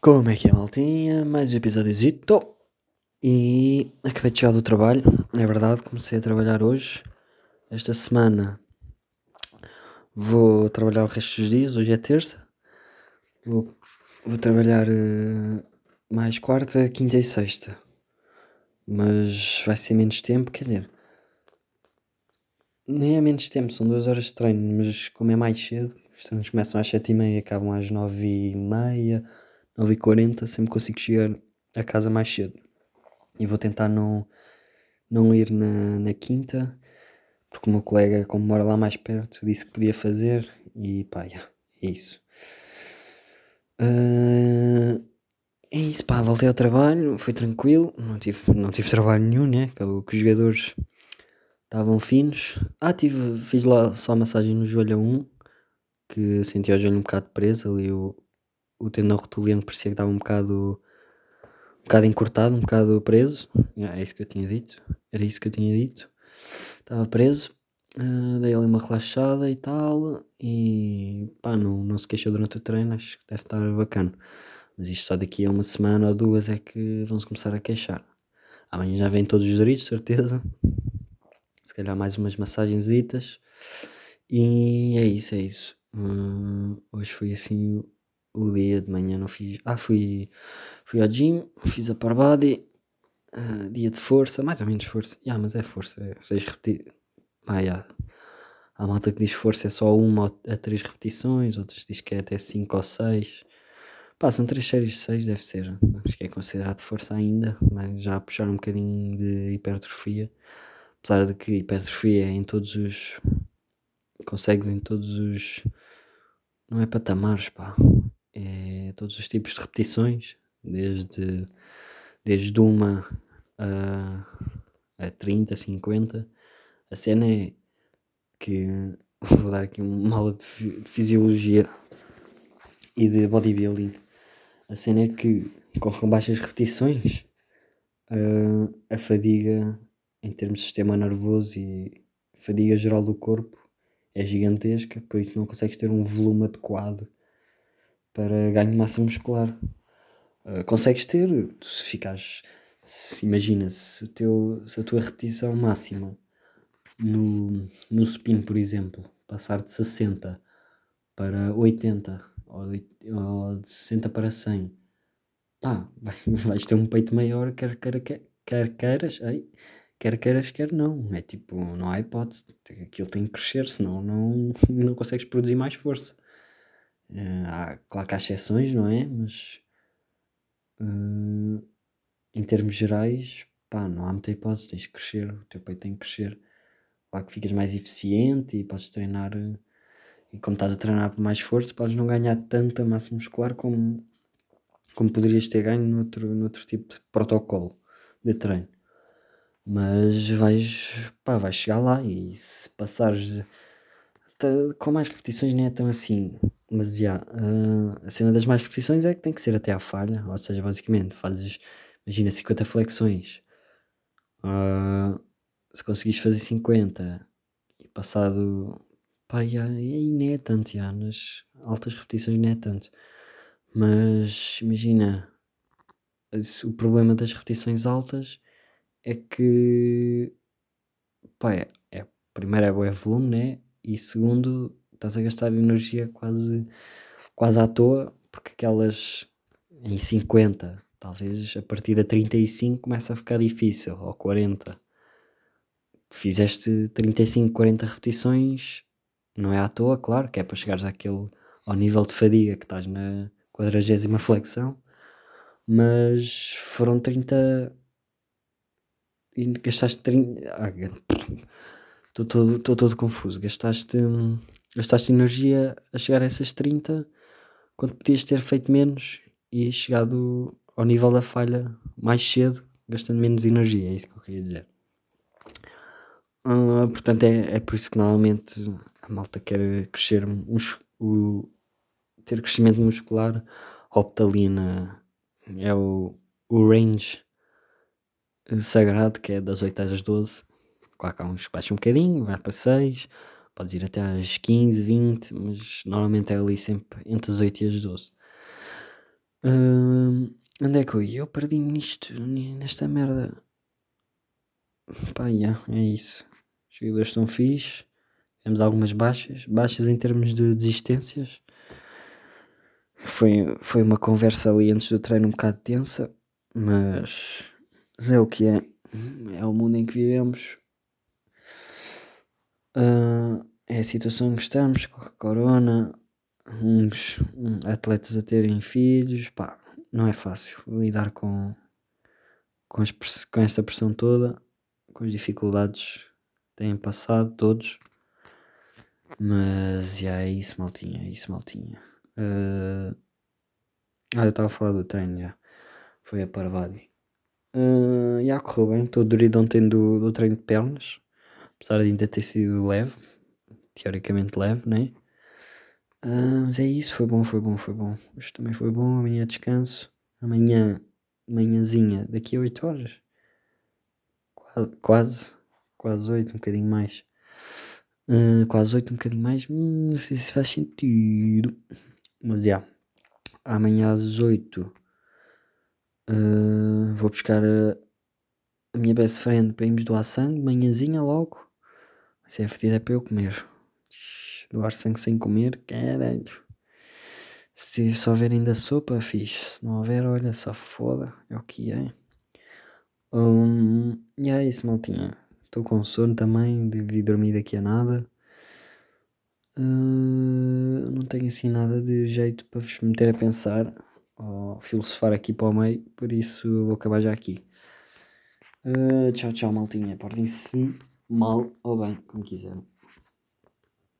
Como é que é, maltinha? Mais um episódio E acabei de chegar do trabalho, é verdade, comecei a trabalhar hoje. Esta semana vou trabalhar o resto dos dias, hoje é terça. Vou, vou trabalhar uh, mais quarta, quinta e sexta. Mas vai ser menos tempo, quer dizer. Nem é menos tempo, são duas horas de treino, mas como é mais cedo, os treinos começam às sete e meia, acabam às nove e meia 9h40 sempre consigo chegar a casa mais cedo. E vou tentar não, não ir na, na quinta, porque o meu colega, como mora lá mais perto, disse que podia fazer e pá, yeah, é isso. Uh, é isso, pá, voltei ao trabalho, foi tranquilo, não tive, não tive trabalho nenhum, né? Acabou que os jogadores estavam finos. Ah, tive, fiz lá só a massagem no joelho a um, que senti o joelho um bocado preso ali, o, o tendão rotuliano parecia que estava um bocado, um bocado encurtado, um bocado preso. É isso que eu tinha dito. Era isso que eu tinha dito. Estava preso. Uh, dei ali uma relaxada e tal. E pá, não, não se queixou durante o treino. Acho que deve estar bacana. Mas isto só daqui a uma semana ou duas é que vão se começar a queixar. Amanhã já vêm todos os doritos, certeza. Se calhar mais umas massagens. E é isso, é isso. Uh, hoje foi assim o dia de manhã não fiz. Ah, fui, fui ao gym, fiz a par body, uh, dia de força, mais ou menos força. Yeah, mas é força, é 6 repetições. Ah, yeah. Há malta que diz força é só uma a três repetições, outros diz que é até 5 ou 6. Pá, são 3 séries de 6, deve ser. Acho que é considerado força ainda, mas já puxar um bocadinho de hipertrofia. Apesar de que hipertrofia é em todos os. Consegues em todos os. Não é patamares, pá é todos os tipos de repetições, desde, desde uma a, a 30, 50. A cena é que vou dar aqui uma aula de, fisiologia e de bodybuilding. A cena é que com baixas repetições a fadiga em termos de sistema nervoso e fadiga geral do corpo é gigantesca, por isso não consegues ter um volume adequado para ganho de massa muscular. Uh, consegues ter, se ficares, se, imagina, se, o teu, se a tua repetição máxima no, no supino, por exemplo, passar de 60 para 80 ou de, ou de 60 para 100, pá, vais, vais ter um peito maior, quer, quer, quer, quer queiras, ei, quer queiras, quer não. É tipo, não há hipótese, aquilo tem que crescer, senão não, não consegues produzir mais força. Uh, há, claro que há exceções, não é? Mas uh, em termos gerais, pá, não há muita hipótese, tens que crescer, o teu peito tem que crescer. Claro que ficas mais eficiente e podes treinar, e como estás a treinar por mais força, podes não ganhar tanta massa muscular como, como poderias ter ganho noutro, noutro tipo de protocolo de treino. Mas vais, pá, vais chegar lá e se passares com mais repetições nem é tão assim. Mas já, uh, a cena das mais repetições é que tem que ser até à falha. Ou seja, basicamente, fazes, imagina, 50 flexões. Uh, se conseguires fazer 50 e passado. Pá, e aí nem é tanto, já, nas altas repetições nem é tanto. Mas imagina, o problema das repetições altas é que. Pá, é, é, primeiro é o volume, né? E segundo, estás a gastar energia quase, quase à toa, porque aquelas em 50, talvez a partir da 35 começa a ficar difícil, ou 40. Fizeste 35, 40 repetições, não é à toa, claro, que é para chegares àquele, ao nível de fadiga que estás na 40 flexão, mas foram 30 e gastaste 30. Estou ah, todo, todo confuso. Gastaste gastaste energia a chegar a essas 30 quando podias ter feito menos e chegado ao nível da falha mais cedo, gastando menos energia, é isso que eu queria dizer. Uh, portanto, é, é por isso que normalmente a malta quer crescer, o, ter crescimento muscular, opta ali na, é o, o range sagrado, que é das 8 às 12. Claro que há uns que baixam um bocadinho, vai para 6, Podes ir até às 15, 20, mas normalmente é ali sempre entre as 8 e as 12. Hum, onde é que eu ia? Eu perdi-me nisto, nesta merda. Pá, yeah, é isso. Os jogadores estão fixe. Temos algumas baixas. Baixas em termos de desistências. Foi, foi uma conversa ali antes do treino um bocado tensa. Mas é o que é. É o mundo em que vivemos. Uh, é a situação que estamos, com a corona, uns atletas a terem filhos, pá, não é fácil lidar com, com, as, com esta pressão toda, com as dificuldades que têm passado todos. Mas já é isso, maltinha, é isso, maltinha. Uh, ah, eu estava a falar do treino, já. Foi a Parvati. Uh, já correu bem, estou dorido ontem do, do treino de pernas, apesar de ainda ter sido leve, teoricamente leve, né? Uh, mas é isso, foi bom, foi bom, foi bom. Hoje também foi bom, amanhã descanso. Amanhã, manhãzinha, daqui a 8 horas. Quase, quase, quase 8, um bocadinho mais. Uh, quase 8, um bocadinho mais. Hum, não sei se faz sentido. Mas já. Yeah. Amanhã às 8 uh, ah, vou buscar a, a, minha best friend para irmos doar sangue. Manhãzinha logo. Mas é fedida é para eu comer doar sangue sem comer, caralho. Se só houver ainda sopa, fixe. Se não houver, olha, só foda. É o que é. Um, e é isso, maltinha. Estou com sono também, devi dormir daqui a nada. Uh, não tenho assim nada de jeito para vos meter a pensar ou filosofar aqui para o meio, por isso vou acabar já aqui. Uh, tchau, tchau, maltinha. Portem-se mal ou bem, como quiserem.